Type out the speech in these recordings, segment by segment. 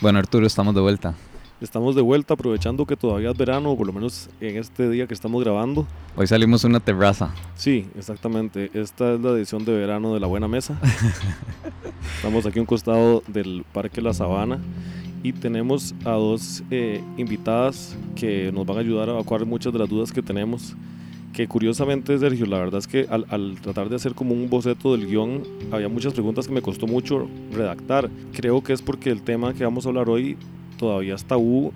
Bueno, Arturo, estamos de vuelta. Estamos de vuelta aprovechando que todavía es verano, o por lo menos en este día que estamos grabando. Hoy salimos a una terraza. Sí, exactamente. Esta es la edición de verano de La Buena Mesa. estamos aquí a un costado del Parque La Sabana y tenemos a dos eh, invitadas que nos van a ayudar a evacuar muchas de las dudas que tenemos. Que curiosamente, Sergio, la verdad es que al, tratar de hacer como un boceto del guion, había muchas preguntas que me costó mucho redactar. Creo que es porque el tema que vamos a hablar hoy todavía está tabú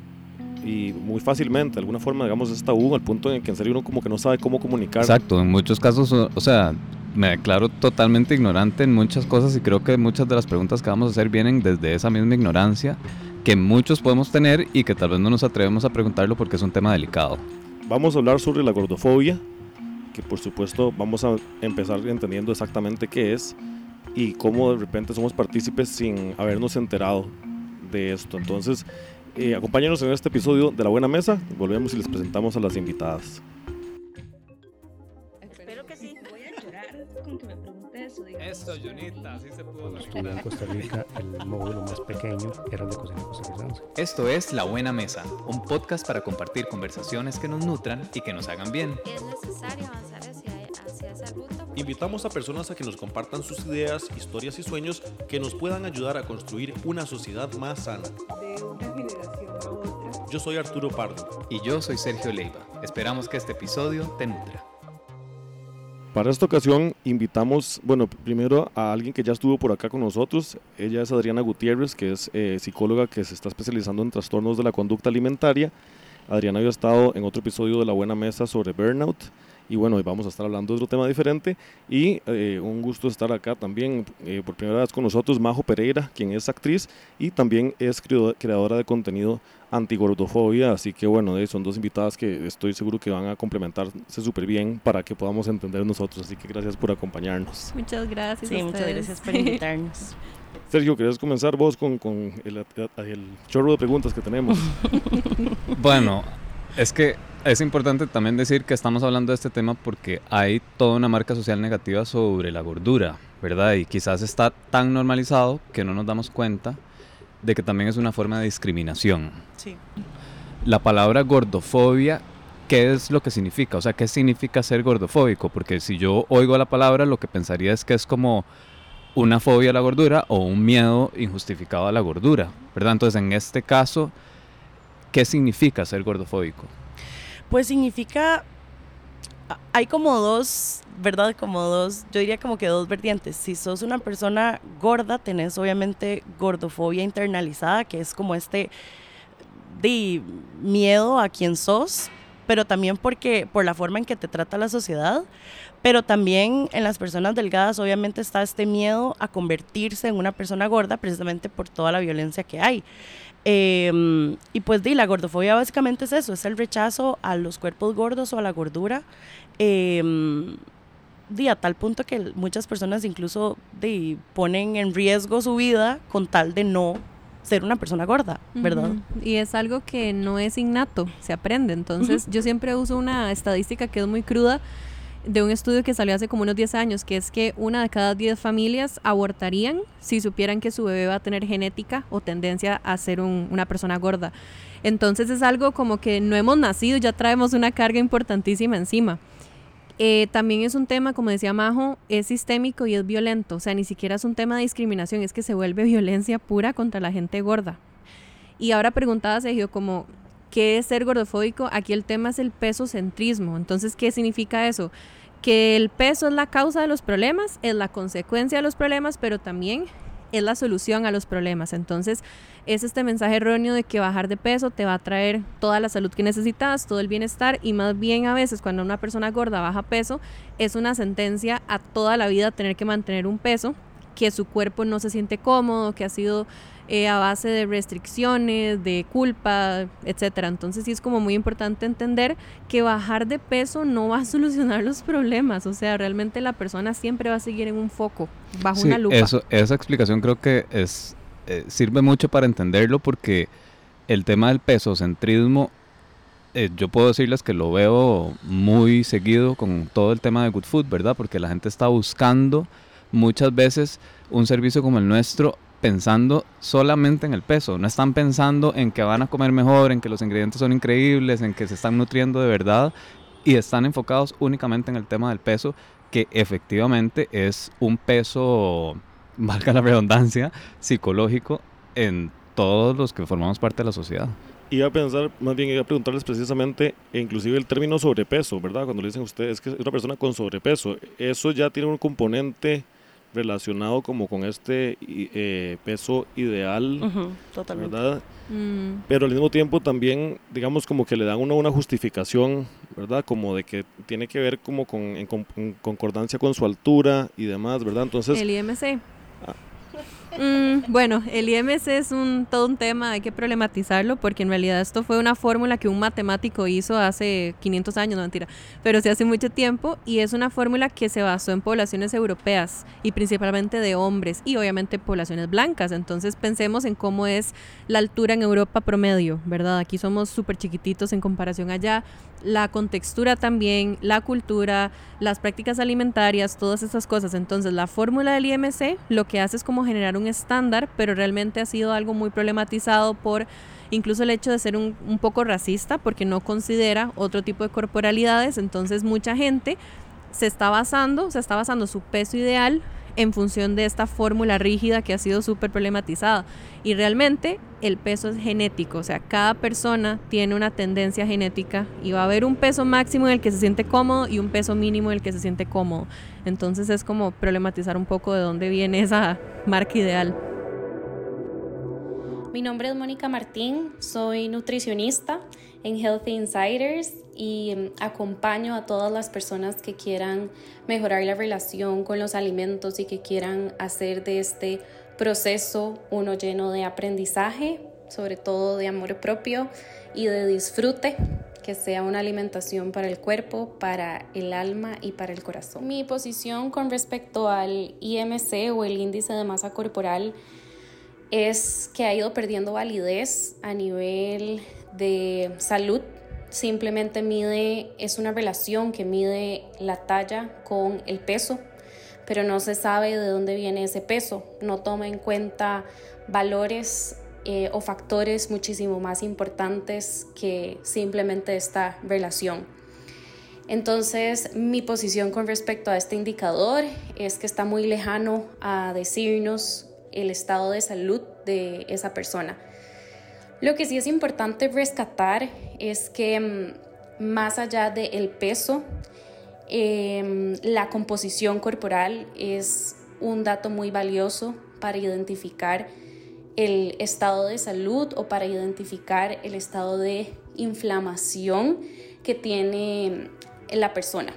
y muy fácilmente, de alguna forma, digamos, es tabú al punto en que en serio uno como que no sabe cómo comunicar. Exacto, en muchos casos, o sea, me declaro totalmente ignorante en muchas cosas y creo que muchas de las preguntas que vamos a hacer vienen desde esa misma ignorancia que muchos podemos tener y que tal vez no nos atrevemos a preguntarlo porque es un tema delicado. Vamos a hablar sobre la gordofobia, que por supuesto vamos a empezar entendiendo exactamente qué es y cómo de repente somos partícipes sin habernos enterado de esto. Entonces, eh, acompáñenos en este episodio de La Buena Mesa. Volvemos y les presentamos a las invitadas. Eso. Esto, Junita, así se pudo. Cuando estuve en Costa Rica, el módulo más pequeño era el de cocina costarricense. Esto es La Buena Mesa, un podcast para compartir conversaciones que nos nutran y que nos hagan bien. Es necesario avanzar hacia, hacia esa ruta. Invitamos a personas a que nos compartan sus ideas, historias y sueños que nos puedan ayudar a construir una sociedad más sana. de una generación a otra. Yo soy Arturo Pardo. Y yo soy Sergio Leiva. Esperamos que este episodio te nutra. Para esta ocasión invitamos, bueno, primero a alguien que ya estuvo por acá con nosotros. Ella es Adriana Gutiérrez, que es eh, psicóloga que se está especializando en trastornos de la conducta alimentaria. Adriana había estado en otro episodio de La Buena Mesa sobre burnout. Y bueno, hoy vamos a estar hablando de otro tema diferente. Y eh, un gusto estar acá también eh, por primera vez con nosotros, Majo Pereira, quien es actriz y también es creadora de contenido antigordofobia. Así que bueno, son dos invitadas que estoy seguro que van a complementarse súper bien para que podamos entender nosotros. Así que gracias por acompañarnos. Muchas gracias. Sí, a muchas ustedes. gracias por invitarnos. Sergio, ¿querés comenzar vos con, con el, el chorro de preguntas que tenemos? Bueno, es que es importante también decir que estamos hablando de este tema porque hay toda una marca social negativa sobre la gordura, ¿verdad? Y quizás está tan normalizado que no nos damos cuenta de que también es una forma de discriminación. Sí. La palabra gordofobia, ¿qué es lo que significa? O sea, ¿qué significa ser gordofóbico? Porque si yo oigo la palabra, lo que pensaría es que es como una fobia a la gordura o un miedo injustificado a la gordura, ¿verdad? Entonces, en este caso, ¿qué significa ser gordofóbico? Pues significa, hay como dos, ¿verdad? Como dos, yo diría como que dos vertientes. Si sos una persona gorda, tenés obviamente gordofobia internalizada, que es como este miedo a quien sos, pero también porque por la forma en que te trata la sociedad, pero también en las personas delgadas obviamente está este miedo a convertirse en una persona gorda precisamente por toda la violencia que hay. Eh, y pues di, la gordofobia básicamente es eso, es el rechazo a los cuerpos gordos o a la gordura. Eh, di, a tal punto que muchas personas incluso di, ponen en riesgo su vida con tal de no ser una persona gorda, ¿verdad? Ujú. Y es algo que no es innato, se aprende. Entonces, yo siempre uso una estadística que es muy cruda de un estudio que salió hace como unos 10 años, que es que una de cada 10 familias abortarían si supieran que su bebé va a tener genética o tendencia a ser un- una persona gorda. Entonces es algo como que no hemos nacido, ya traemos una carga importantísima encima. Eh, también es un tema, como decía Majo, es sistémico y es violento. O sea, ni siquiera es un tema de discriminación, es que se vuelve violencia pura contra la gente gorda. Y ahora preguntaba Sergio, como, ¿qué es ser gordofóbico? Aquí el tema es el peso-centrismo. Entonces, ¿qué significa eso? Que el peso es la causa de los problemas, es la consecuencia de los problemas, pero también es la solución a los problemas. Entonces, es este mensaje erróneo de que bajar de peso te va a traer toda la salud que necesitas, todo el bienestar y más bien a veces cuando una persona gorda baja peso es una sentencia a toda la vida tener que mantener un peso que su cuerpo no se siente cómodo, que ha sido eh, a base de restricciones, de culpa, etcétera. Entonces sí es como muy importante entender que bajar de peso no va a solucionar los problemas. O sea, realmente la persona siempre va a seguir en un foco, bajo Sí, una lupa. Eso, esa explicación creo que es eh, sirve mucho para entenderlo porque el tema del pesocentrismo, eh, yo puedo decirles que lo veo muy seguido con todo el tema de Good Food, ¿verdad? Porque la gente está buscando muchas veces un servicio como el nuestro pensando solamente en el peso, no están pensando en que van a comer mejor, en que los ingredientes son increíbles, en que se están nutriendo de verdad y están enfocados únicamente en el tema del peso, que efectivamente es un peso, valga la redundancia, psicológico en todos los que formamos parte de la sociedad. Iba a pensar, más bien iba a preguntarles precisamente, e inclusive el término sobrepeso, ¿verdad? Cuando le dicen a ustedes que es una persona con sobrepeso, eso ya tiene un componente relacionado como con este eh, peso ideal, totalmente. ¿verdad? Mm, Pero al mismo tiempo también, digamos, como que le dan uno una justificación, ¿verdad? Como de que tiene que ver como con, en, con- en concordancia con su altura y demás, ¿verdad? Entonces, el IMC. Mm, bueno, el IMC es un, todo un tema, hay que problematizarlo porque en realidad esto fue una fórmula que un matemático hizo hace 500 años, no mentira, pero sí hace mucho tiempo y es una fórmula que se basó en poblaciones europeas y principalmente de hombres y obviamente poblaciones blancas. Entonces pensemos en cómo es la altura en Europa promedio, ¿verdad? Aquí somos súper chiquititos en comparación allá. La contextura también, la cultura, las prácticas alimentarias, todas esas cosas. Entonces, la fórmula del IMC lo que hace es como generar un estándar, pero realmente ha sido algo muy problematizado por incluso el hecho de ser un, un poco racista, porque no considera otro tipo de corporalidades. Entonces, mucha gente se está basando, se está basando su peso ideal en función de esta fórmula rígida que ha sido súper problematizada. Y realmente el peso es genético, o sea, cada persona tiene una tendencia genética y va a haber un peso máximo en el que se siente cómodo y un peso mínimo en el que se siente cómodo. Entonces es como problematizar un poco de dónde viene esa marca ideal. Mi nombre es Mónica Martín, soy nutricionista en Healthy Insiders y mm, acompaño a todas las personas que quieran mejorar la relación con los alimentos y que quieran hacer de este proceso uno lleno de aprendizaje, sobre todo de amor propio y de disfrute, que sea una alimentación para el cuerpo, para el alma y para el corazón. Mi posición con respecto al IMC o el índice de masa corporal es que ha ido perdiendo validez a nivel de salud. Simplemente mide, es una relación que mide la talla con el peso, pero no se sabe de dónde viene ese peso. No toma en cuenta valores eh, o factores muchísimo más importantes que simplemente esta relación. Entonces, mi posición con respecto a este indicador es que está muy lejano a decirnos el estado de salud de esa persona. Lo que sí es importante rescatar es que mm, más allá del peso, eh, la composición corporal es un dato muy valioso para identificar el estado de salud o para identificar el estado de inflamación que tiene la persona.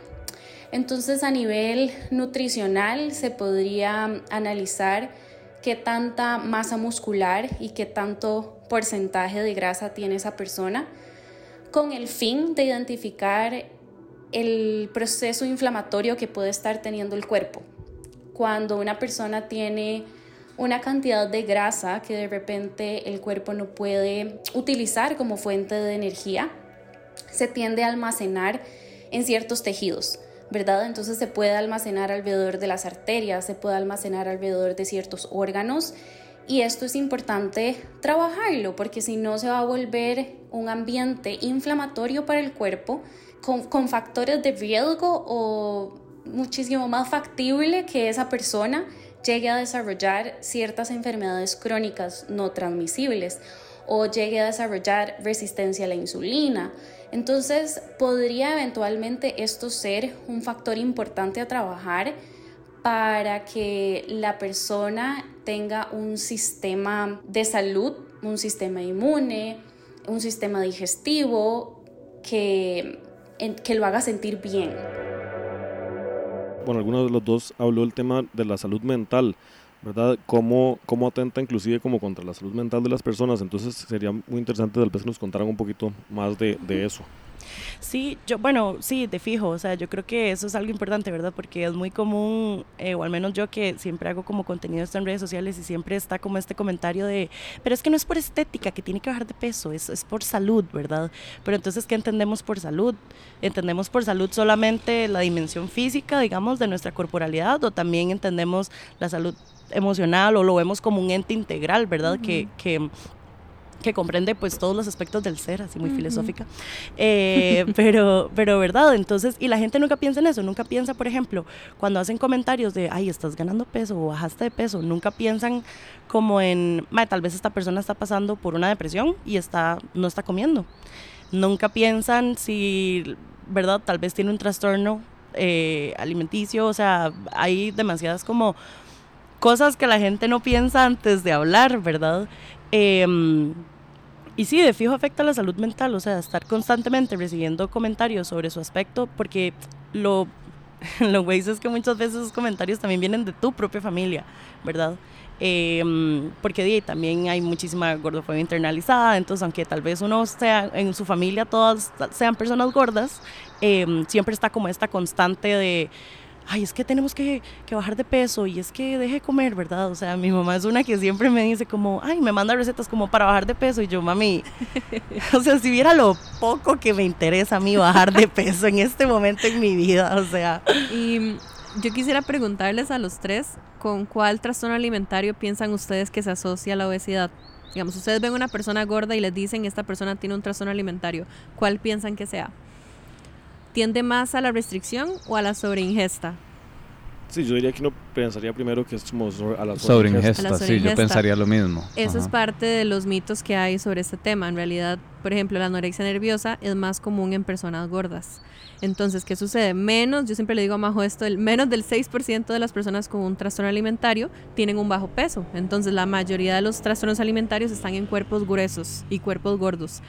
Entonces a nivel nutricional se podría analizar qué tanta masa muscular y qué tanto porcentaje de grasa tiene esa persona con el fin de identificar el proceso inflamatorio que puede estar teniendo el cuerpo. Cuando una persona tiene una cantidad de grasa que de repente el cuerpo no puede utilizar como fuente de energía, se tiende a almacenar en ciertos tejidos. ¿Verdad? Entonces se puede almacenar alrededor de las arterias, se puede almacenar alrededor de ciertos órganos y esto es importante trabajarlo porque si no se va a volver un ambiente inflamatorio para el cuerpo con, con factores de riesgo o muchísimo más factible que esa persona llegue a desarrollar ciertas enfermedades crónicas no transmisibles o llegue a desarrollar resistencia a la insulina. Entonces, podría eventualmente esto ser un factor importante a trabajar para que la persona tenga un sistema de salud, un sistema inmune, un sistema digestivo que, que lo haga sentir bien. Bueno, alguno de los dos habló del tema de la salud mental. ¿Verdad? Cómo, cómo atenta inclusive como contra la salud mental de las personas. Entonces sería muy interesante tal vez que nos contaran un poquito más de, de eso. Sí, yo, bueno, sí, de fijo, o sea, yo creo que eso es algo importante, ¿verdad? Porque es muy común, eh, o al menos yo que siempre hago como contenido en redes sociales y siempre está como este comentario de, pero es que no es por estética, que tiene que bajar de peso, es, es por salud, ¿verdad? Pero entonces, ¿qué entendemos por salud? ¿Entendemos por salud solamente la dimensión física, digamos, de nuestra corporalidad o también entendemos la salud emocional o lo vemos como un ente integral, ¿verdad? que, que que comprende pues todos los aspectos del ser, así muy filosófica. Eh, pero, pero verdad, entonces, y la gente nunca piensa en eso, nunca piensa, por ejemplo, cuando hacen comentarios de, ay, estás ganando peso o bajaste de peso, nunca piensan como en, tal vez esta persona está pasando por una depresión y está, no está comiendo. Nunca piensan si, verdad, tal vez tiene un trastorno eh, alimenticio, o sea, hay demasiadas como cosas que la gente no piensa antes de hablar, ¿verdad? Em, y sí, de fijo afecta la salud mental, o sea, estar constantemente recibiendo comentarios sobre su aspecto, porque lo, lo güey es que muchas veces esos comentarios también vienen de tu propia familia, ¿verdad? Em, porque también hay muchísima gordofobia internalizada, entonces aunque tal vez uno sea en su familia todas sean personas gordas, em, siempre está como esta constante de ay, es que tenemos que, bajar de peso y es que deje de comer, ¿verdad? O sea, mi mamá es una que siempre me dice como, ay, me manda recetas como para bajar de peso y yo, mami, o sea, si viera lo poco que me interesa a mí bajar de peso en este momento en mi vida, o sea. Y yo quisiera preguntarles a los tres, ¿con cuál trastorno alimentario piensan ustedes que se asocia a la obesidad? Digamos, ustedes ven una persona gorda y les dicen, esta persona tiene un trastorno alimentario, ¿cuál piensan que sea? ¿Tiende más a la restricción o a la sobreingesta? Sí, yo diría que no pensaría primero que es como a la sobreingesta. sí, yo pensaría lo mismo. Eso es parte de los mitos que hay sobre este tema. En realidad, por ejemplo, la anorexia nerviosa es más común en personas gordas. Entonces, ¿qué sucede? Menos, yo siempre le digo a Majo esto, el, menos del 6% de las personas con un trastorno alimentario tienen un bajo peso. Entonces, la mayoría de los trastornos alimentarios están en cuerpos gruesos y cuerpos gordos.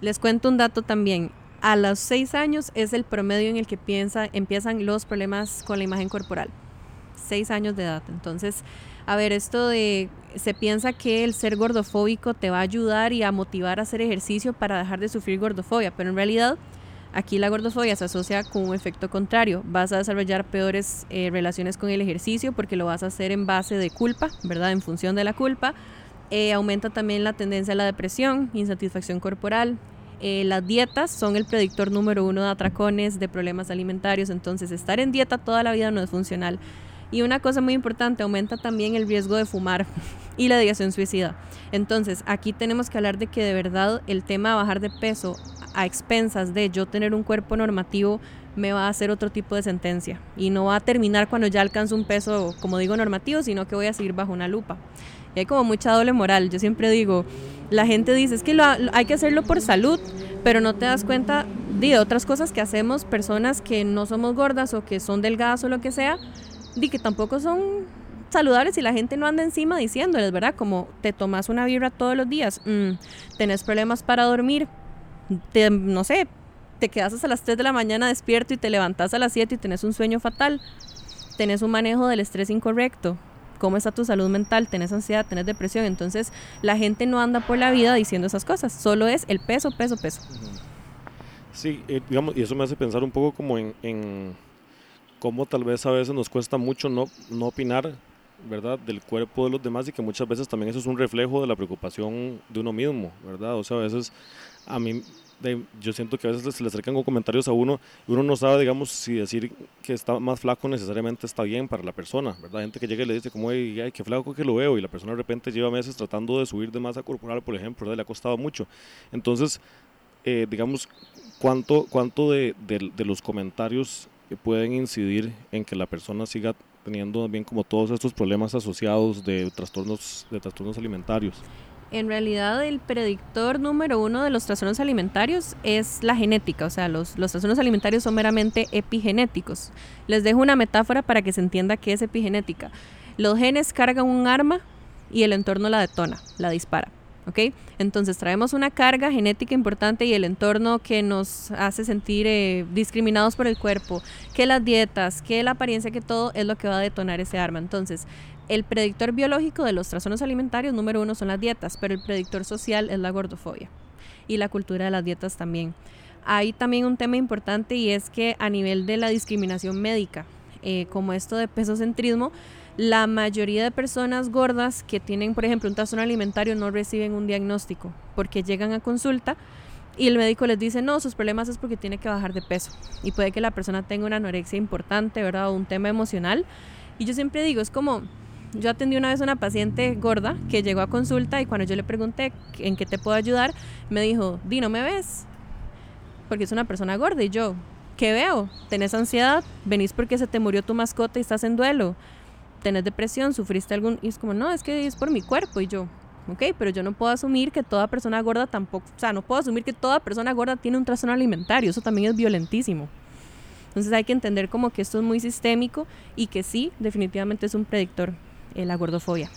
Les cuento un dato también a los seis años es el promedio en el que piensa, empiezan los problemas con la imagen corporal. Seis años de edad. Entonces, a ver, esto de, se piensa que el ser gordofóbico te va a ayudar y a motivar a hacer ejercicio para dejar de sufrir gordofobia, pero en realidad aquí la gordofobia se asocia con un efecto contrario. Vas a desarrollar peores eh, relaciones con el ejercicio porque lo vas a hacer en base de culpa, ¿verdad? En función de la culpa. Eh, aumenta también la tendencia a la depresión, insatisfacción corporal, eh, las dietas son el predictor número uno de atracones, de problemas alimentarios, entonces estar en dieta toda la vida no es funcional. Y una cosa muy importante, aumenta también el riesgo de fumar y la ideación suicida. Entonces, aquí tenemos que hablar de que de verdad el tema de bajar de peso a expensas de yo tener un cuerpo normativo me va a hacer otro tipo de sentencia y no va a terminar cuando ya alcanzo un peso, como digo, normativo, sino que voy a seguir bajo una lupa. Y hay como mucha doble moral. Yo siempre digo, la gente dice, es que lo, hay que hacerlo por salud, pero no te das cuenta de otras cosas que hacemos personas que no somos gordas o que son delgadas o lo que sea, y que tampoco son saludables y la gente no anda encima diciéndoles, ¿verdad? Como te tomas una vibra todos los días, mm, tenés problemas para dormir, te, no sé, te quedas hasta las 3 de la mañana despierto y te levantas a las 7 y tenés un sueño fatal, tenés un manejo del estrés incorrecto, cómo está tu salud mental, tenés ansiedad, tenés depresión. Entonces la gente no anda por la vida diciendo esas cosas, solo es el peso, peso, peso. Sí, eh, digamos, y eso me hace pensar un poco como en, en, cómo tal vez a veces nos cuesta mucho no, no opinar, ¿verdad?, del cuerpo de los demás y que muchas veces también eso es un reflejo de la preocupación de uno mismo, ¿verdad? O sea, a veces a mí yo siento que a veces se le acercan comentarios a uno y uno no sabe, digamos, si decir que está más flaco necesariamente está bien para la persona, ¿verdad? Gente que llega y le dice como, qué flaco que lo veo y la persona de repente lleva meses tratando de subir de masa corporal, por ejemplo, ¿verdad? Le ha costado mucho. Entonces, eh, digamos, ¿cuánto, cuánto de, de, los comentarios pueden incidir en que la persona siga teniendo bien como todos estos problemas asociados de trastornos, de trastornos alimentarios? En realidad el predictor número uno de los trastornos alimentarios es la genética, o sea, los, los, trastornos alimentarios son meramente epigenéticos. Les dejo una metáfora para que se entienda qué es epigenética. Los genes cargan un arma y el entorno la detona, la dispara. ¿Ok? Entonces traemos una carga genética importante y el entorno que nos hace sentir eh, discriminados por el cuerpo, que las dietas, que la apariencia, que todo es lo que va a detonar ese arma. Entonces, el predictor biológico de los trastornos alimentarios número uno son las dietas, pero el predictor social es la gordofobia y la cultura de las dietas también. Hay también un tema importante y es que a nivel de la discriminación médica, eh, como esto de pesocentrismo, la mayoría de personas gordas que tienen, por ejemplo, un trastorno alimentario no reciben un diagnóstico porque llegan a consulta y el médico les dice, no, sus problemas es porque tiene que bajar de peso. Y puede que la persona tenga una anorexia importante, ¿verdad? O un tema emocional. Y yo siempre digo, es como, yo atendí una vez a una paciente gorda que llegó a consulta y cuando yo le pregunté en qué te puedo ayudar, me dijo, Di, ¿no me ves? Porque es una persona gorda y yo, ¿qué veo? ¿Tenés ansiedad? ¿Venís porque se te murió tu mascota y estás en duelo? ¿Tenés depresión? ¿Sufriste algún...? Y es como, no, es que es por mi cuerpo y yo, ok, pero yo no puedo asumir que toda persona gorda tampoco, o sea, no puedo asumir que toda persona gorda tiene un trastorno alimentario, eso también es violentísimo. Entonces hay que entender como que esto es muy sistémico y que sí, definitivamente es un predictor, eh, la gordofobia.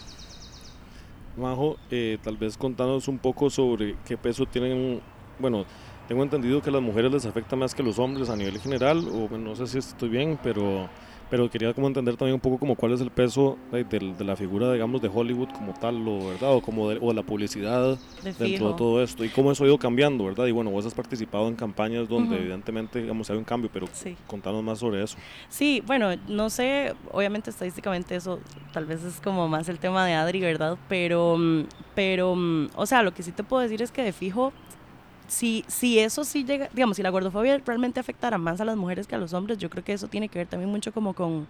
Majo, eh, tal vez contanos un poco sobre qué peso tienen, bueno, tengo entendido que a las mujeres les afecta más que a los hombres a nivel general, o no sé si estoy bien, pero pero quería como entender también un poco como cuál es el peso de, de, la figura, digamos, de Hollywood como tal, o, ¿verdad? O como de, o la publicidad dentro de todo esto, y cómo eso ha ido cambiando, ¿verdad? Y bueno, vos has participado en campañas donde evidentemente, digamos, hay un cambio, pero contanos más sobre eso. Sí, bueno, no sé, obviamente estadísticamente eso tal vez es como más el tema de Adri, ¿verdad? Pero, mm, pero, mm, o sea, lo que sí te puedo decir es que de fijo si, si eso sí llega, digamos, si la gordofobia realmente afectara más a las mujeres que a los hombres, yo creo que eso tiene que ver también mucho como con,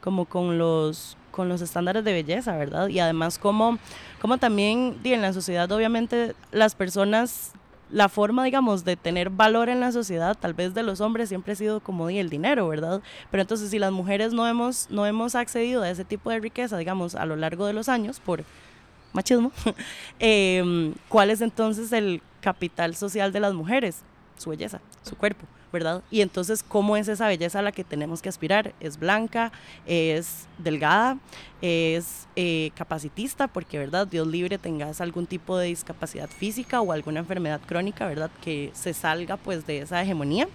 como con los con los estándares de belleza, ¿verdad? Y además como, como también en la sociedad obviamente las personas la forma, digamos, de tener valor en la sociedad, tal vez de los hombres siempre ha sido como el dinero, ¿verdad? Pero entonces si las mujeres no hemos, no hemos accedido a ese tipo de riqueza, digamos, a lo largo de los años, por machismo, em, ¿cuál es entonces el capital social de las mujeres? Su belleza, su cuerpo, ¿verdad? Y entonces, ¿cómo es esa belleza a la que tenemos que aspirar? Es blanca, es delgada, es eh, capacitista, porque, ¿verdad? Dios libre tengas algún tipo de discapacidad física o alguna enfermedad crónica, ¿verdad? Que se salga pues de esa hegemonía.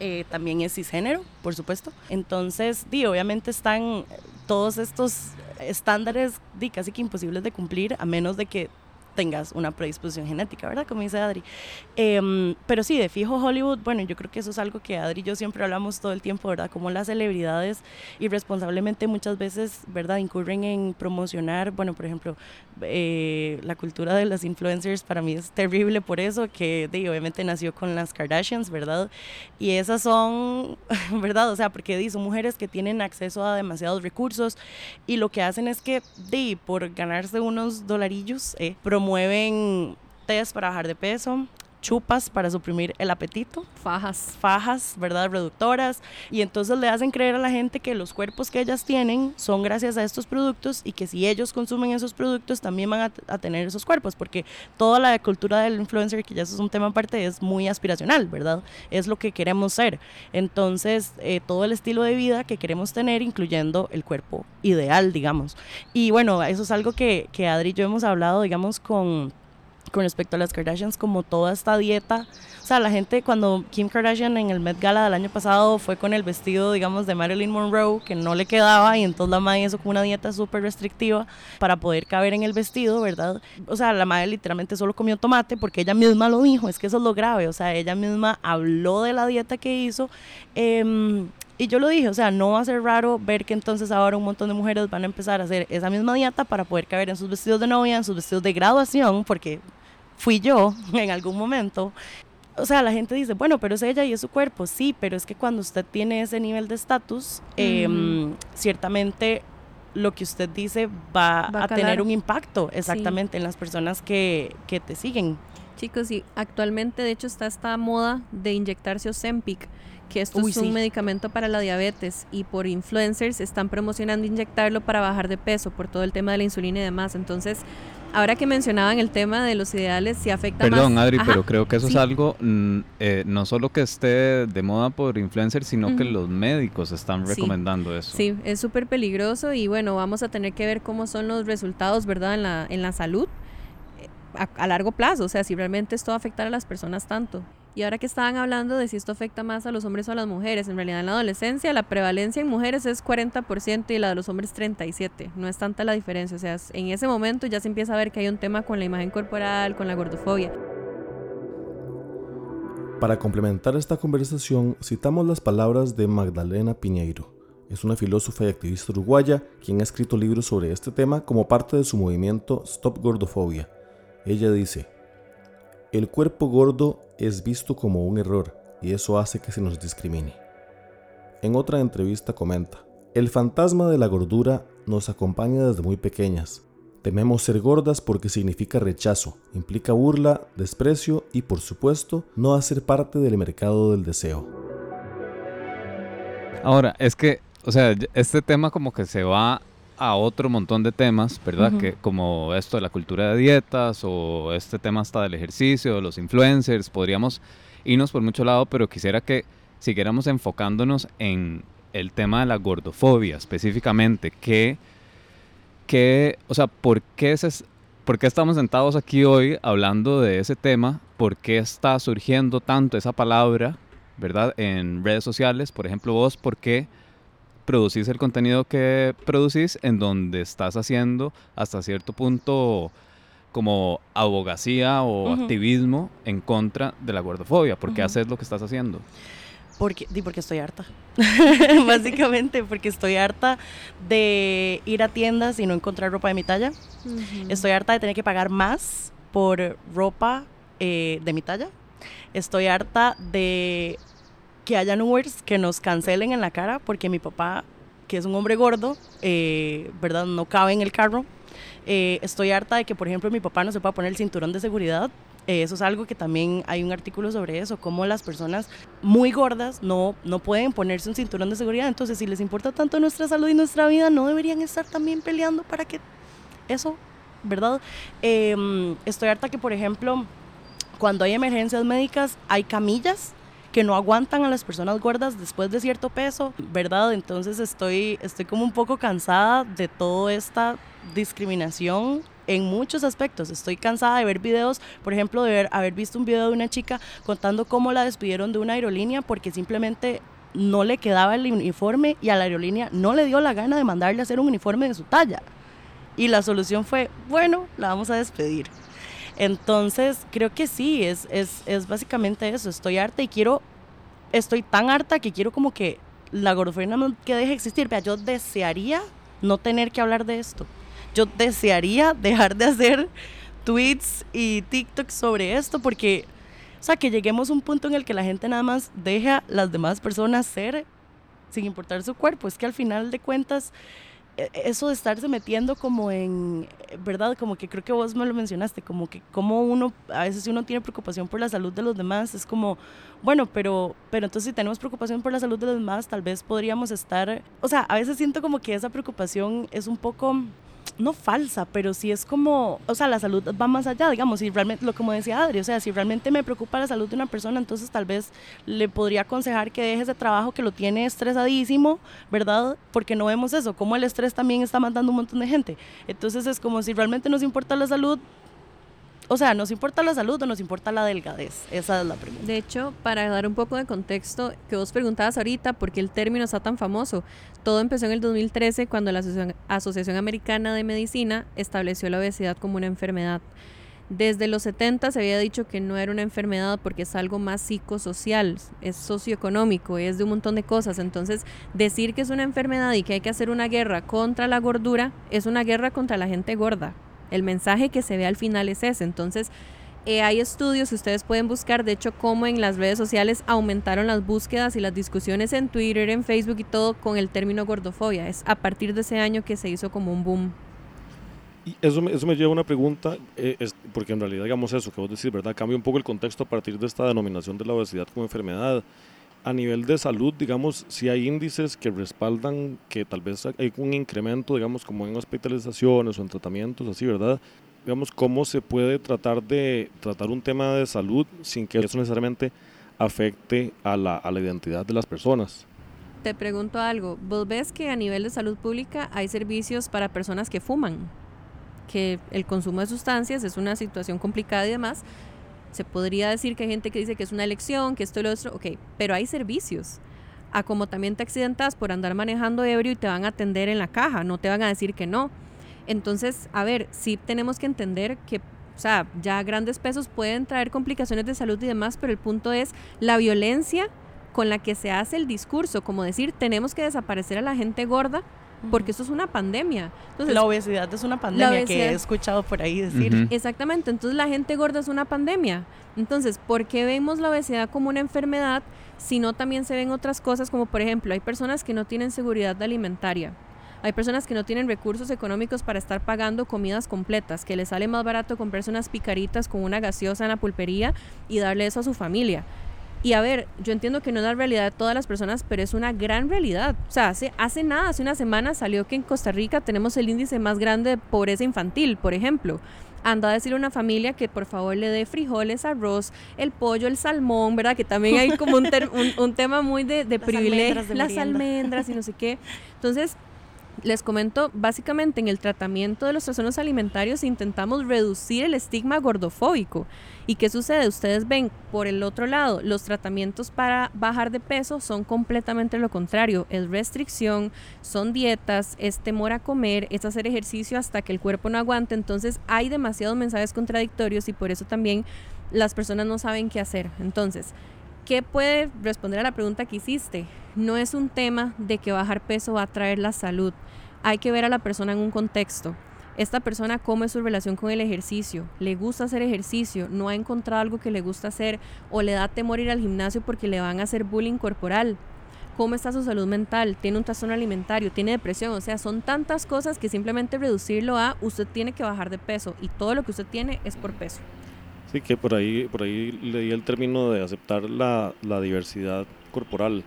Eh, también es cisgénero, por supuesto. Entonces, di, obviamente están todos estos estándares di, casi que imposibles de cumplir a menos de que tengas una predisposición genética, ¿verdad? Como dice Adri. Em, pero sí, de fijo Hollywood, bueno, yo creo que eso es algo que Adri y yo siempre hablamos todo el tiempo, ¿verdad? Como las celebridades irresponsablemente muchas veces, ¿verdad? Incurren en promocionar, bueno, por ejemplo, eh, la cultura de las influencers para mí es terrible por eso, que de, obviamente nació con las Kardashians, ¿verdad? Y esas son, ¿verdad? O sea, porque di, son mujeres que tienen acceso a demasiados recursos y lo que hacen es que, de, por ganarse unos dolarillos, eh, promueven test para bajar de peso, chupas para suprimir el apetito. Fajas. Fajas, ¿verdad? Reductoras. Y entonces le hacen creer a la gente que los cuerpos que ellas tienen son gracias a estos productos y que si ellos consumen esos productos también van a, tener esos cuerpos, porque toda la cultura del influencer, que ya eso es un tema aparte, es muy aspiracional, ¿verdad? Es lo que queremos ser. Entonces, eh, todo el estilo de vida que queremos tener, incluyendo el cuerpo ideal, digamos. Y bueno, eso es algo que, que Adri y yo hemos hablado, digamos, con con respecto a las Kardashians, como toda esta dieta. O sea, la gente cuando Kim Kardashian en el Met Gala del año pasado fue con el vestido, digamos, de Marilyn Monroe, que no le quedaba, y entonces la madre hizo como una dieta súper restrictiva para poder caber en el vestido, ¿verdad? O sea, la madre literalmente solo comió tomate porque ella misma lo dijo, es que eso es lo grave, o sea, ella misma habló de la dieta que hizo. Eh, y yo lo dije, o sea, no va a ser raro ver que entonces ahora un montón de mujeres van a empezar a hacer esa misma dieta para poder caber en sus vestidos de novia, en sus vestidos de graduación, porque fui yo en algún momento. O sea, la gente dice, bueno, pero es ella y es su cuerpo. Sí, pero es que cuando usted tiene ese nivel de estatus, em, ciertamente lo que usted dice va, a, tener un impacto exactamente en las personas que, que te siguen. Chicos, y actualmente de hecho está esta moda de inyectarse Ozempic que esto es un medicamento para la diabetes y por influencers están promocionando inyectarlo para bajar de peso por todo el tema de la insulina y demás. Entonces, ahora que mencionaban el tema de los ideales, si afecta Perdón, más... Adri, pero creo que eso es algo mm, eh, no solo que esté de moda por influencers, sino que los médicos están recomendando eso. Sí, es súper peligroso y bueno, vamos a tener que ver cómo son los resultados, ¿verdad? En la, en la salud eh, a, a largo plazo, o sea, si realmente esto va a afectar a las personas tanto. Y ahora que estaban hablando de si esto afecta más a los hombres o a las mujeres, en realidad en la adolescencia la prevalencia en mujeres es 40% y la de los hombres 37%. No es tanta la diferencia, o sea, en ese momento ya se empieza a ver que hay un tema con la imagen corporal, con la gordofobia. Para complementar esta conversación, citamos las palabras de Magdalena Piñeiro. Es una filósofa y activista uruguaya quien ha escrito libros sobre este tema como parte de su movimiento Stop Gordofobia. Ella dice, el cuerpo gordo es visto como un error y eso hace que se nos discrimine. En otra entrevista comenta, El fantasma de la gordura nos acompaña desde muy pequeñas. Tememos ser gordas porque significa rechazo, implica burla, desprecio y por supuesto no hacer parte del mercado del deseo. Ahora, es que, o sea, este tema como que se va a otro montón de temas, ¿verdad? Que como esto de la cultura de dietas o este tema hasta del ejercicio, los influencers, podríamos irnos por mucho lado, pero quisiera que siguiéramos enfocándonos en el tema de la gordofobia específicamente, que, que o sea, ¿por qué, se, ¿por qué estamos sentados aquí hoy hablando de ese tema? ¿Por qué está surgiendo tanto esa palabra, verdad, en redes sociales? Por ejemplo, vos, ¿por qué producís el contenido que producís en donde estás haciendo hasta cierto punto como abogacía o activismo en contra de la gordofobia? ¿Por qué haces lo que estás haciendo? Porque, porque estoy harta. Básicamente, porque estoy harta de ir a tiendas y no encontrar ropa de mi talla. Estoy harta de tener que pagar más por ropa eh, de mi talla. Estoy harta de que hayan Ubers que nos cancelen en la cara porque mi papá, que es un hombre gordo, eh, ¿verdad? No cabe en el carro. Eh, estoy harta de que, por ejemplo, mi papá no se pueda poner el cinturón de seguridad eh, eso es algo que también hay un artículo sobre eso, cómo las personas muy gordas no, no pueden ponerse un cinturón de seguridad. Entonces, si les importa tanto nuestra salud y nuestra vida, no deberían estar también peleando para que eso, ¿verdad? Em, estoy harta que, por ejemplo, cuando hay emergencias médicas, hay camillas que no aguantan a las personas gordas después de cierto peso, ¿verdad? Entonces estoy, estoy como un poco cansada de toda esta discriminación en muchos aspectos. Estoy cansada de ver videos, por ejemplo, de haber visto un video de una chica contando cómo la despidieron de una aerolínea porque simplemente no le quedaba el uniforme y a la aerolínea no le dio la gana de mandarle a hacer un uniforme de su talla. Y la solución fue, bueno, la vamos a despedir. Entonces, creo que sí, es, es, es básicamente eso. Estoy harta y quiero, estoy tan harta que quiero como que la gordofobia no que deje de existir. Vea, yo desearía no tener que hablar de esto yo desearía dejar de hacer tweets y TikToks sobre esto porque, o sea, que lleguemos a un punto en el que la gente nada más deja a las demás personas ser sin importar su cuerpo. Es que al final de cuentas, eso de estarse metiendo como en, ¿verdad? Como que creo que vos me lo mencionaste, como que como uno, a veces si uno tiene preocupación por la salud de los demás, es como, bueno, pero, pero entonces si tenemos preocupación por la salud de los demás, tal vez podríamos estar, o sea, a veces siento como que esa preocupación es un poco no falsa, pero sí es como, o sea, la salud va más allá, digamos, si realmente, lo como decía Adri, o sea, si realmente me preocupa la salud de una persona, entonces tal vez le podría aconsejar que deje ese trabajo que lo tiene estresadísimo, ¿verdad? Porque no vemos eso, como el estrés también está matando un montón de gente. Entonces es como si realmente nos importa la salud, o sea, ¿nos importa la salud o nos importa la delgadez? Esa es la pregunta. De hecho, para dar un poco de contexto, que vos preguntabas ahorita por qué el término está tan famoso, todo empezó en el 2013 cuando la Asociación, Americana de Medicina estableció la obesidad como una enfermedad. Desde los 70 se había dicho que no era una enfermedad porque es algo más psicosocial, es socioeconómico, es de un montón de cosas. Entonces, decir que es una enfermedad y que hay que hacer una guerra contra la gordura es una guerra contra la gente gorda. El mensaje que se ve al final es ese. Entonces, eh, hay estudios que ustedes pueden buscar, de hecho, cómo en las redes sociales aumentaron las búsquedas y las discusiones en Twitter, en Facebook y todo con el término gordofobia. Es a partir de ese año que se hizo como un boom. Y eso me, lleva a una pregunta, eh, es, porque en realidad, digamos eso que vos decís, ¿verdad? Cambia un poco el contexto a partir de esta denominación de la obesidad como enfermedad. A nivel de salud, digamos, si hay índices que respaldan que tal vez hay un incremento, digamos, como en hospitalizaciones o en tratamientos, así, ¿verdad? Digamos, cómo se puede tratar de tratar un tema de salud sin que eso necesariamente afecte a la, a la identidad de las personas. Te pregunto algo, ¿vos ves que a nivel de salud pública hay servicios para personas que fuman? Que el consumo de sustancias es una situación complicada y demás, se podría decir que hay gente que dice que es una elección, que esto y lo otro, ok, pero hay servicios. A como también te accidentas por andar manejando ebrio y te van a atender en la caja, no te van a decir que no. Entonces, a ver, sí tenemos que entender que, o sea, ya grandes pesos pueden traer complicaciones de salud y demás, pero el punto es la violencia con la que se hace el discurso, como decir, tenemos que desaparecer a la gente gorda porque esto es una pandemia. Entonces, la obesidad es una pandemia que he escuchado por ahí decir. Exactamente, entonces la gente gorda es una pandemia. Entonces, ¿por qué vemos la obesidad como una enfermedad sino también se ven otras cosas como por ejemplo hay personas que no tienen seguridad alimentaria. Hay personas que no tienen recursos económicos para estar pagando comidas completas, que les sale más barato comprarse unas picaritas con una gaseosa en la pulpería y darle eso a su familia. Y a ver, yo entiendo que no es la realidad de todas las personas, pero es una gran realidad. O sea, hace, hace nada, hace una semana salió que en Costa Rica tenemos el índice más grande de pobreza infantil, por ejemplo. Anda a decirle a una familia que por favor le dé frijoles, arroz, el pollo, el salmón, ¿verdad? Que también hay como un, un, tema muy de, de privilegio, las almendras y no sé qué. Entonces, les comento, básicamente en el tratamiento de los trastornos alimentarios intentamos reducir el estigma gordofóbico. ¿Y qué sucede? Ustedes ven, por el otro lado, los tratamientos para bajar de peso son completamente lo contrario. Es restricción, son dietas, es temor a comer, es hacer ejercicio hasta que el cuerpo no aguante. Entonces hay demasiados mensajes contradictorios y por eso también las personas no saben qué hacer. Entonces, ¿qué puede responder a la pregunta que hiciste? No es un tema de que bajar peso va a traer la salud. Hay que ver a la persona en un contexto. Esta persona, cómo es su relación con el ejercicio, le gusta hacer ejercicio, no ha encontrado algo que le gusta hacer o le da temor ir al gimnasio porque le van a hacer bullying corporal. ¿Cómo está su salud mental? ¿Tiene un trastorno alimentario? ¿Tiene depresión? O sea, son tantas cosas que simplemente reducirlo a usted tiene que bajar de peso y todo lo que usted tiene es por peso. Sí, que por ahí, por ahí leí el término de aceptar la, la diversidad corporal.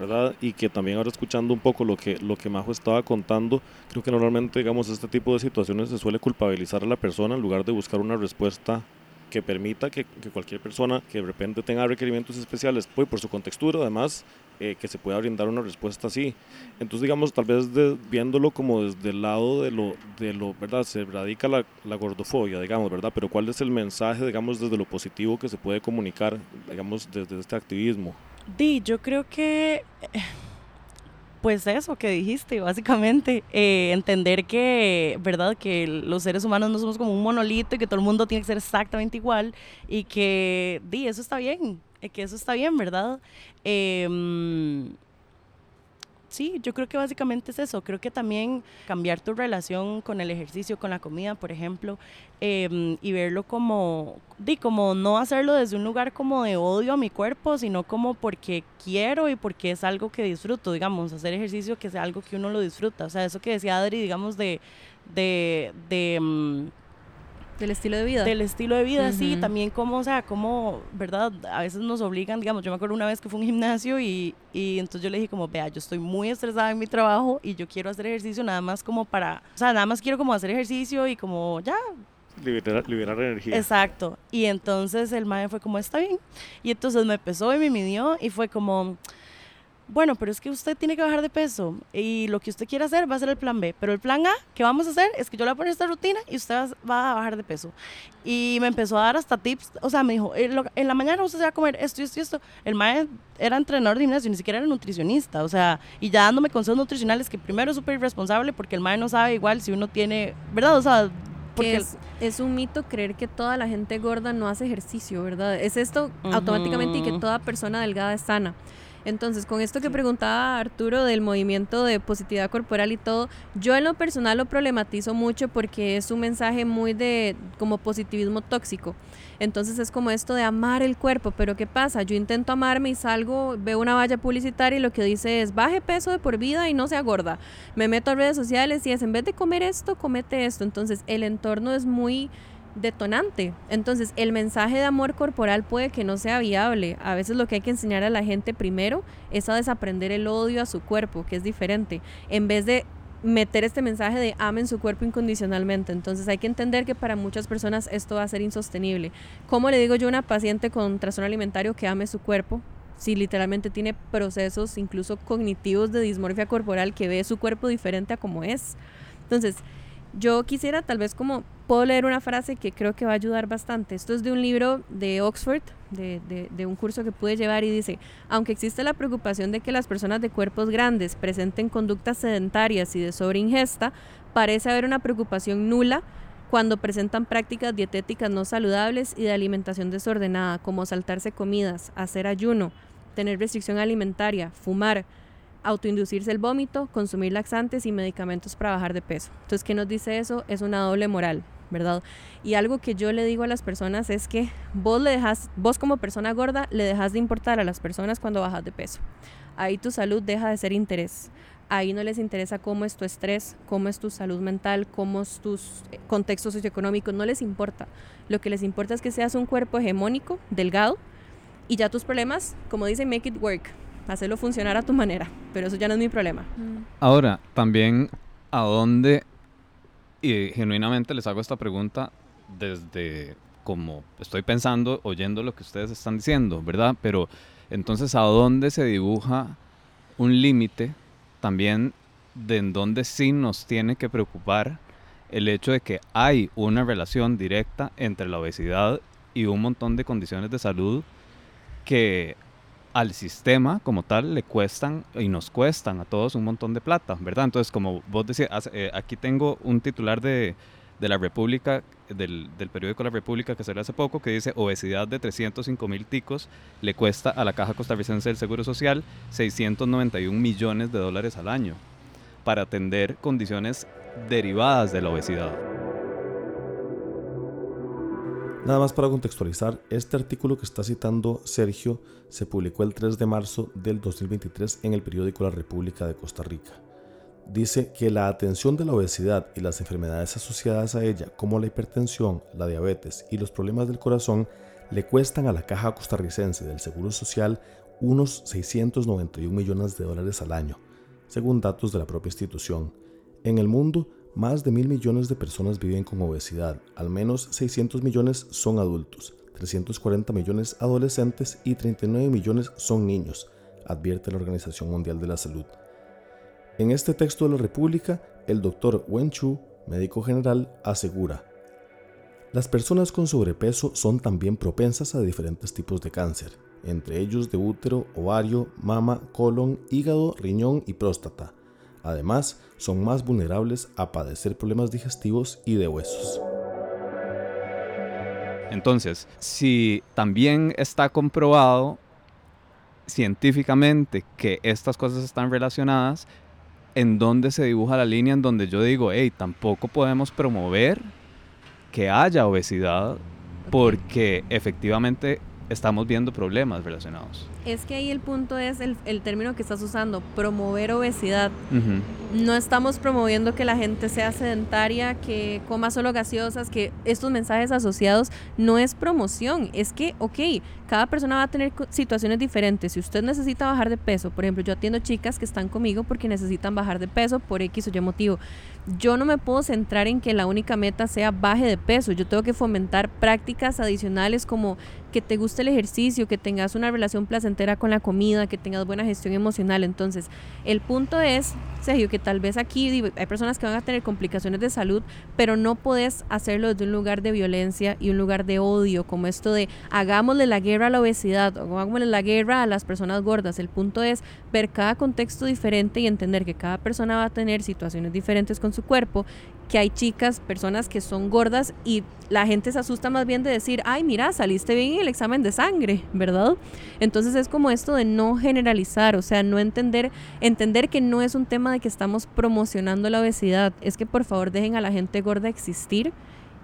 ¿Verdad? Y que también ahora escuchando un poco lo que, lo que Majo estaba contando, creo que normalmente, digamos, este tipo de situaciones se suele culpabilizar a la persona en lugar de buscar una respuesta que permita que, cualquier persona que de repente tenga requerimientos especiales, pues por su contextura, además, eh, que se pueda brindar una respuesta así. Entonces, digamos, tal vez viéndolo como desde el lado de lo, de lo ¿verdad? Se radica la, la, gordofobia, digamos, ¿verdad? Pero ¿cuál es el mensaje, digamos, desde lo positivo que se puede comunicar, digamos, desde este activismo? Di, yo creo que, pues eso que dijiste, básicamente, eh, entender que, ¿verdad? Que los seres humanos no somos como un monolito y que todo el mundo tiene que ser exactamente igual y que, di, eso está bien, eh, que eso está bien, ¿verdad? Eh, sí, yo creo que básicamente es eso. Creo que también cambiar tu relación con el ejercicio, con la comida, por ejemplo, em, y verlo como, di, como no hacerlo desde un lugar como de odio a mi cuerpo, sino como porque quiero y porque es algo que disfruto, digamos, hacer ejercicio que sea algo que uno lo disfruta. O sea, eso que decía Adri, digamos, de, de, de mm, del estilo de vida. Del estilo de vida, sí. También como, o sea, como, ¿verdad? A veces nos obligan, digamos, yo me acuerdo una vez que fue un gimnasio y, y entonces yo le dije como, vea, yo estoy muy estresada en mi trabajo y yo quiero hacer ejercicio nada más como para, o sea, nada más quiero como hacer ejercicio y como, ya, Liberar, liberar, energía. Exacto. Y entonces el maestro fue como, está bien. Y entonces me pesó y me midió y fue como, bueno, pero es que usted tiene que bajar de peso y lo que usted quiere hacer va a ser el plan B, pero el plan A que vamos a hacer es que yo le voy a poner esta rutina y usted va a bajar de peso. Y me empezó a dar hasta tips, o sea, me dijo, en la mañana usted se va a comer esto y esto y esto. El maestro era entrenador de gimnasio, ni siquiera era nutricionista, o sea, y ya dándome consejos nutricionales que primero es súper irresponsable porque el maestro no sabe igual si uno tiene, ¿verdad? O sea, porque es, es, un mito creer que toda la gente gorda no hace ejercicio, ¿verdad? Es esto automáticamente y que toda persona delgada es sana. Entonces, con esto que preguntaba Arturo del movimiento de positividad corporal y todo, yo en lo personal lo problematizo mucho porque es un mensaje muy de como positivismo tóxico. Entonces es como esto de amar el cuerpo, pero ¿qué pasa? Yo intento amarme y salgo, veo una valla publicitaria y lo que dice es baje peso de por vida y no sea gorda. Me meto a redes sociales y es en vez de comer esto, comete esto. Entonces el entorno es muy detonante. Entonces, el mensaje de amor corporal puede que no sea viable. A veces lo que hay que enseñar a la gente primero es a desaprender el odio a su cuerpo, que es diferente, en vez de meter este mensaje de amen su cuerpo incondicionalmente. Entonces hay que entender que para muchas personas esto va a ser insostenible. ¿Cómo le digo yo a una paciente con trastorno alimentario que ame su cuerpo? Si literalmente tiene procesos incluso cognitivos de dismorfia corporal que ve su cuerpo diferente a como es. Entonces, yo quisiera tal vez como puedo leer una frase que creo que va a ayudar bastante. Esto es de un libro de Oxford, de, de, un curso que pude llevar y dice, aunque existe la preocupación de que las personas de cuerpos grandes presenten conductas sedentarias y de sobreingesta, parece haber una preocupación nula cuando presentan prácticas dietéticas no saludables y de alimentación desordenada, como saltarse comidas, hacer ayuno, tener restricción alimentaria, fumar, autoinducirse el vómito, consumir laxantes y medicamentos para bajar de peso. Entonces, ¿qué nos dice eso? Es una doble moral. ¿verdad? Y algo que yo le digo a las personas es que vos le dejas, vos como persona gorda, le dejas de importar a las personas cuando bajas de peso. Ahí tu salud deja de ser interés. Ahí no les interesa cómo es tu estrés, cómo es tu salud mental, cómo es tu contexto socioeconómico, no les importa. Lo que les importa es que seas un cuerpo hegemónico, delgado, y ya tus problemas, como dicen, make it work, hacerlo funcionar a tu manera, pero eso ya no es mi problema. Ahora, también, ¿a dónde y genuinamente les hago esta pregunta desde como estoy pensando, oyendo lo que ustedes están diciendo, ¿verdad? Pero entonces, ¿a dónde se dibuja un límite también de en dónde sí nos tiene que preocupar el hecho de que hay una relación directa entre la obesidad y un montón de condiciones de salud que al sistema como tal le cuestan y nos cuestan a todos un montón de plata, ¿verdad? Entonces, como vos decías, eh, aquí tengo un titular de, de la República, del, del, periódico La República que salió hace poco, que dice obesidad de 305 mil ticos le cuesta a la Caja Costarricense del Seguro Social 691 millones de dólares al año para atender condiciones derivadas de la obesidad. Nada más para contextualizar, este artículo que está citando Sergio se publicó el 3 de marzo del 2023 en el periódico La República de Costa Rica. Dice que la atención de la obesidad y las enfermedades asociadas a ella, como la hipertensión, la diabetes y los problemas del corazón, le cuestan a la Caja Costarricense del Seguro Social unos 691 millones de dólares al año, según datos de la propia institución. En el mundo, más de mil millones de personas viven con obesidad, al menos 600 millones son adultos, 340 millones adolescentes y 39 millones son niños, advierte la Organización Mundial de la Salud. En este texto de la República, el doctor Wen Chu, médico general, asegura, las personas con sobrepeso son también propensas a diferentes tipos de cáncer, entre ellos de útero, ovario, mama, colon, hígado, riñón y próstata Además, son más vulnerables a padecer problemas digestivos y de huesos. Entonces, si también está comprobado científicamente que estas cosas están relacionadas, ¿en dónde se dibuja la línea en donde yo digo, hey, tampoco podemos promover que haya obesidad porque efectivamente estamos viendo problemas relacionados? Es que ahí el punto es el, el término que estás usando, promover obesidad. No estamos promoviendo que la gente sea sedentaria, que coma solo gaseosas, que estos mensajes asociados no es promoción. Es que, ok, cada persona va a tener situaciones diferentes. Si usted necesita bajar de peso, por ejemplo, yo atiendo chicas que están conmigo porque necesitan bajar de peso por X o Y motivo. Yo no me puedo centrar en que la única meta sea baje de peso. Yo tengo que fomentar prácticas adicionales como que te guste el ejercicio, que tengas una relación placentera con la comida, que tengas buena gestión emocional. Entonces, el punto es, Sergio, que tal vez aquí hay personas que van a tener complicaciones de salud, pero no puedes hacerlo desde un lugar de violencia y un lugar de odio, como esto de hagámosle la guerra a la obesidad o hagámosle la guerra a las personas gordas. El punto es ver cada contexto diferente y entender que cada persona va a tener situaciones diferentes con su cuerpo que hay chicas, personas que son gordas y la gente se asusta más bien de decir, ay, mira, saliste bien en el examen de sangre, ¿verdad? Entonces es como esto de no generalizar, o sea, no entender, entender que no es un tema de que estamos promocionando la obesidad, es que por favor dejen a la gente gorda existir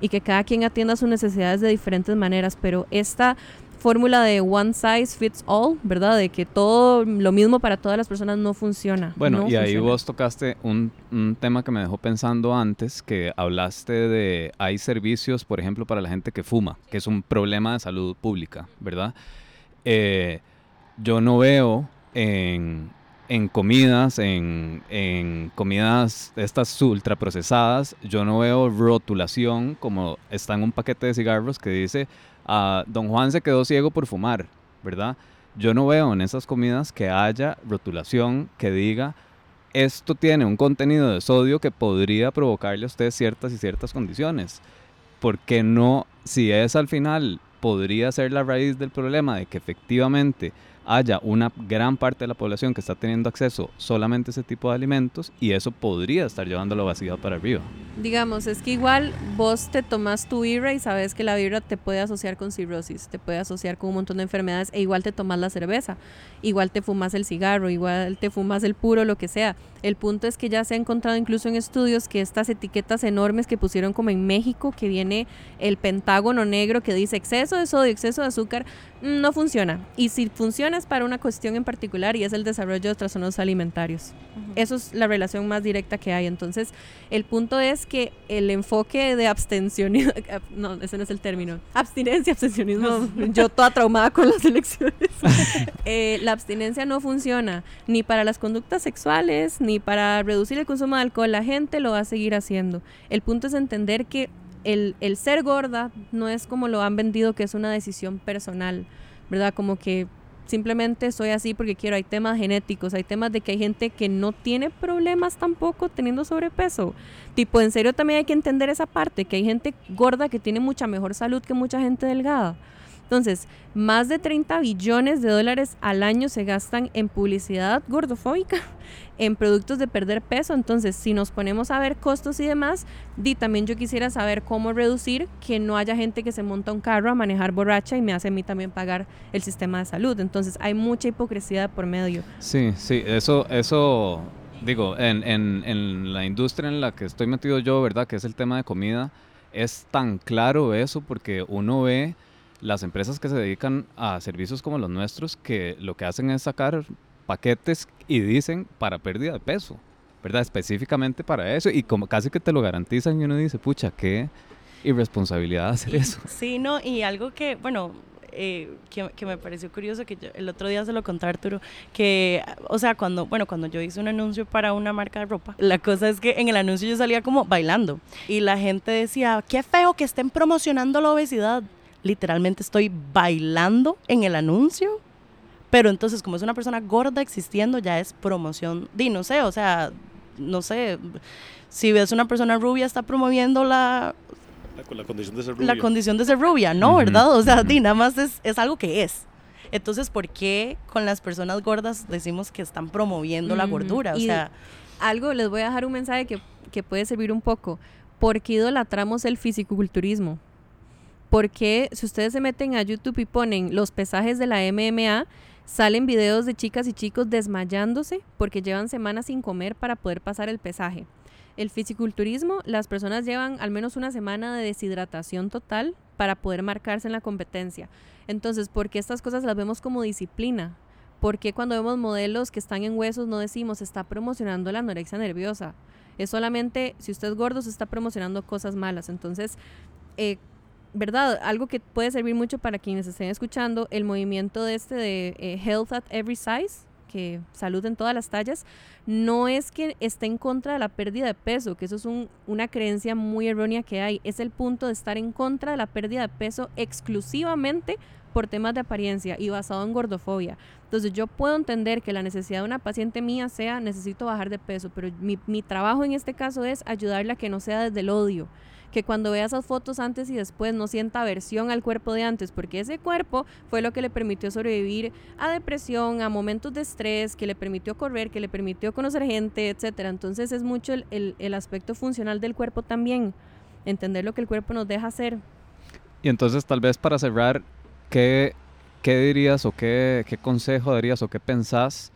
y que cada quien atienda sus necesidades de diferentes maneras, pero esta fórmula de one size fits all, ¿verdad? De que todo lo mismo para todas las personas no funciona. Bueno, y ahí vos tocaste un, un, tema que me dejó pensando antes, que hablaste de, hay servicios, por ejemplo, para la gente que fuma, que es un problema de salud pública, ¿verdad? Eh, yo no veo en, en comidas, en, en, comidas estas ultraprocesadas, yo no veo rotulación como está en un paquete de cigarros que dice don Juan se quedó ciego por fumar, ¿verdad? Yo no veo en esas comidas que haya rotulación que diga esto tiene un contenido de sodio que podría provocarle a usted ciertas y ciertas condiciones. Porque no, si es al final, podría ser la raíz del problema de que efectivamente haya una gran parte de la población que está teniendo acceso solamente a ese tipo de alimentos y eso podría estar llevando la obesidad para arriba. Digamos, es que igual vos te tomas tu birra y sabes que la birra te puede asociar con cirrosis, te puede asociar con un montón de enfermedades e igual te tomas la cerveza, igual te fumas el cigarro, igual te fumas el puro, lo que sea. El punto es que ya se ha encontrado incluso en estudios que estas etiquetas enormes que pusieron como en México, que viene el pentágono negro que dice exceso de sodio, exceso de azúcar, no funciona. Y si funciona para una cuestión en particular y es el desarrollo de trastornos alimentarios. Eso es la relación más directa que hay. Entonces, el punto es que el enfoque de abstencionismo, no, ese no es el término, abstinencia, abstencionismo, yo toda traumada con las elecciones. Eh, la abstinencia no funciona ni para las conductas sexuales, ni para reducir el consumo de alcohol. La gente lo va a seguir haciendo. El punto es entender que el, el ser gorda no es como lo han vendido, que es una decisión personal, ¿verdad? Como que simplemente soy así porque quiero. Hay temas genéticos, hay temas de que hay gente que no tiene problemas tampoco teniendo sobrepeso. Tipo, en serio también hay que entender esa parte, que hay gente gorda que tiene mucha mejor salud que mucha gente delgada. Entonces, más de 30 billones de dólares al año se gastan en publicidad gordofóbica, en productos de perder peso. Entonces, si nos ponemos a ver costos y demás, di también yo quisiera saber cómo reducir que no haya gente que se monta un carro a manejar borracha y me hace a mí también pagar el sistema de salud. Entonces, hay mucha hipocresía por medio. Sí, sí, eso, eso, digo, en, en, en la industria en la que estoy metido yo, ¿verdad? Que es el tema de comida, es tan claro eso porque uno ve las empresas que se dedican a servicios como los nuestros, que lo que hacen es sacar paquetes y dicen para pérdida de peso, ¿verdad? Específicamente para eso y como casi que te lo garantizan y uno dice, pucha, qué irresponsabilidad hacer eso. Sí, no, y algo que, bueno, eh, que, que, me pareció curioso, que yo, el otro día se lo conté a Arturo, que, o sea, cuando, bueno, cuando yo hice un anuncio para una marca de ropa, la cosa es que en el anuncio yo salía como bailando y la gente decía, qué feo que estén promocionando la obesidad literalmente estoy bailando en el anuncio, pero entonces como es una persona gorda existiendo, ya es promoción, di, no sé, o sea, no sé, si ves una persona rubia está promoviendo la... La, la condición de ser rubia. La condición de ser rubia, ¿no? Uh -huh. ¿Verdad? O sea, di, nada más es, es algo que es. Entonces, ¿por qué con las personas gordas decimos que están promoviendo uh -huh. la gordura? O y sea... Algo, les voy a dejar un mensaje que, que puede servir un poco. ¿Por qué idolatramos el fisiculturismo? porque si ustedes se meten a YouTube y ponen los pesajes de la MMA, salen videos de chicas y chicos desmayándose porque llevan semanas sin comer para poder pasar el pesaje. El fisiculturismo, las personas llevan al menos una semana de deshidratación total para poder marcarse en la competencia. Entonces, ¿por qué estas cosas las vemos como disciplina? ¿Por qué cuando vemos modelos que están en huesos no decimos está promocionando la anorexia nerviosa? Es solamente, si usted es gordo, se está promocionando cosas malas. Entonces, eh, ¿verdad? Algo que puede servir mucho para quienes estén escuchando, el movimiento de este de eh, Health at Every Size, que salud en todas las tallas, no es que esté en contra de la pérdida de peso, que eso es un, una creencia muy errónea que hay, es el punto de estar en contra de la pérdida de peso exclusivamente por temas de apariencia y basado en gordofobia. Entonces yo puedo entender que la necesidad de una paciente mía sea necesito bajar de peso, pero mi, mi trabajo en este caso es ayudarla a que no sea desde el odio que cuando vea esas fotos antes y después no sienta aversión al cuerpo de antes, porque ese cuerpo fue lo que le permitió sobrevivir a depresión, a momentos de estrés, que le permitió correr, que le permitió conocer gente, etcétera. Entonces es mucho el, el, aspecto funcional del cuerpo también, entender lo que el cuerpo nos deja hacer. Y entonces tal vez para cerrar, ¿qué, qué dirías o qué, qué consejo darías o qué pensás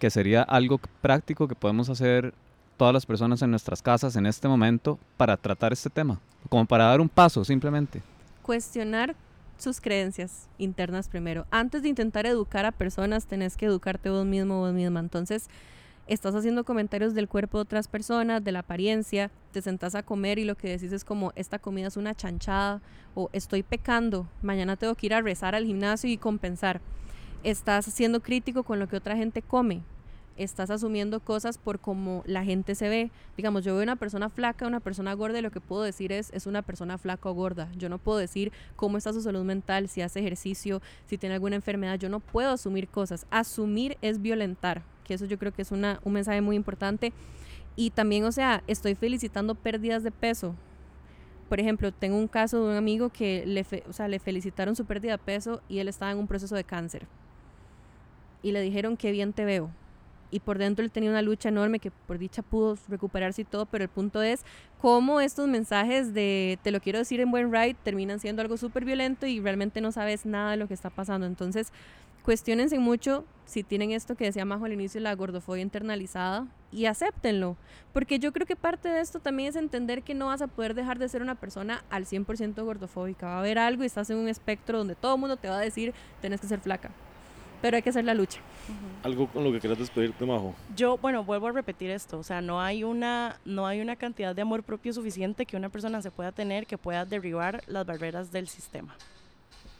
que sería algo práctico que podemos hacer todas las personas en nuestras casas en este momento para tratar este tema? Como para dar un paso simplemente. Cuestionar sus creencias internas primero. Antes de intentar educar a personas, tenés que educarte vos mismo, vos misma. Entonces, estás haciendo comentarios del cuerpo de otras personas, de la apariencia, te sentás a comer y lo que decís es como, esta comida es una chanchada o estoy pecando, mañana tengo que ir a rezar al gimnasio y compensar. Estás siendo crítico con lo que otra gente come, estás asumiendo cosas por cómo la gente se ve. Digamos, yo veo una persona flaca, una persona gorda y lo que puedo decir es, es una persona flaca o gorda. Yo no puedo decir cómo está su salud mental, si hace ejercicio, si tiene alguna enfermedad. Yo no puedo asumir cosas. Asumir es violentar, que eso yo creo que es una, un mensaje muy importante. Y también, o sea, estoy felicitando pérdidas de peso. Por ejemplo, tengo un caso de un amigo que le, o sea, le felicitaron su pérdida de peso y él estaba en un proceso de cáncer y le dijeron que bien te veo. Y por dentro él tenía una lucha enorme que por dicha pudo recuperarse y todo, pero el punto es cómo estos mensajes de te lo quiero decir en buen right terminan siendo algo súper violento y realmente no sabes nada de lo que está pasando. Entonces, cuestionense mucho si tienen esto que decía Majo al inicio, la gordofobia internalizada, y acéptenlo. Porque yo creo que parte de esto también es entender que no vas a poder dejar de ser una persona al 100% gordofóbica. Va a haber algo y estás en un espectro donde todo el mundo te va a decir, tenés que ser flaca. Pero hay que hacer la lucha. Algo con lo que quieras despedirte, Majo. Yo, bueno, vuelvo a repetir esto, o sea, no hay una no hay una cantidad de amor propio suficiente que una persona se pueda tener que pueda derribar las barreras del sistema.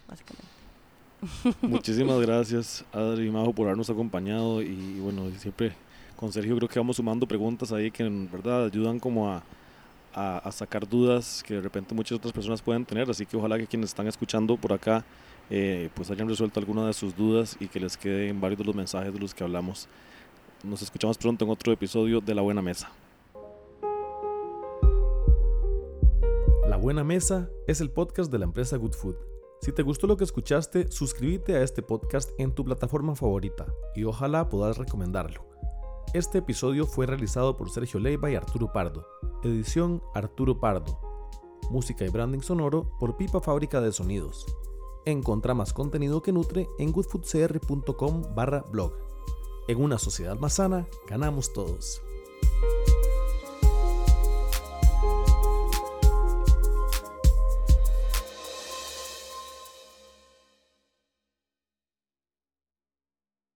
Básicamente. Muchísimas gracias, Adri y Majo, por habernos acompañado. Y bueno, siempre con Sergio creo que vamos sumando preguntas ahí que en verdad ayudan como a, a, a sacar dudas que de repente muchas otras personas pueden tener. Así que ojalá que quienes están escuchando por acá eh, pues hayan resuelto alguna de sus dudas y que les queden varios de los mensajes de los que hablamos. Nos escuchamos pronto en otro episodio de La Buena Mesa. La Buena Mesa es el podcast de la empresa Good Food. Si te gustó lo que escuchaste, suscríbete a este podcast en tu plataforma favorita y ojalá puedas recomendarlo. Este episodio fue realizado por Sergio Leiva y Arturo Pardo. Edición Arturo Pardo. Música y branding sonoro por Pipa Fábrica de Sonidos. Encontra más contenido que nutre en goodfoodcr.com barra blog. En una sociedad más sana, ganamos todos.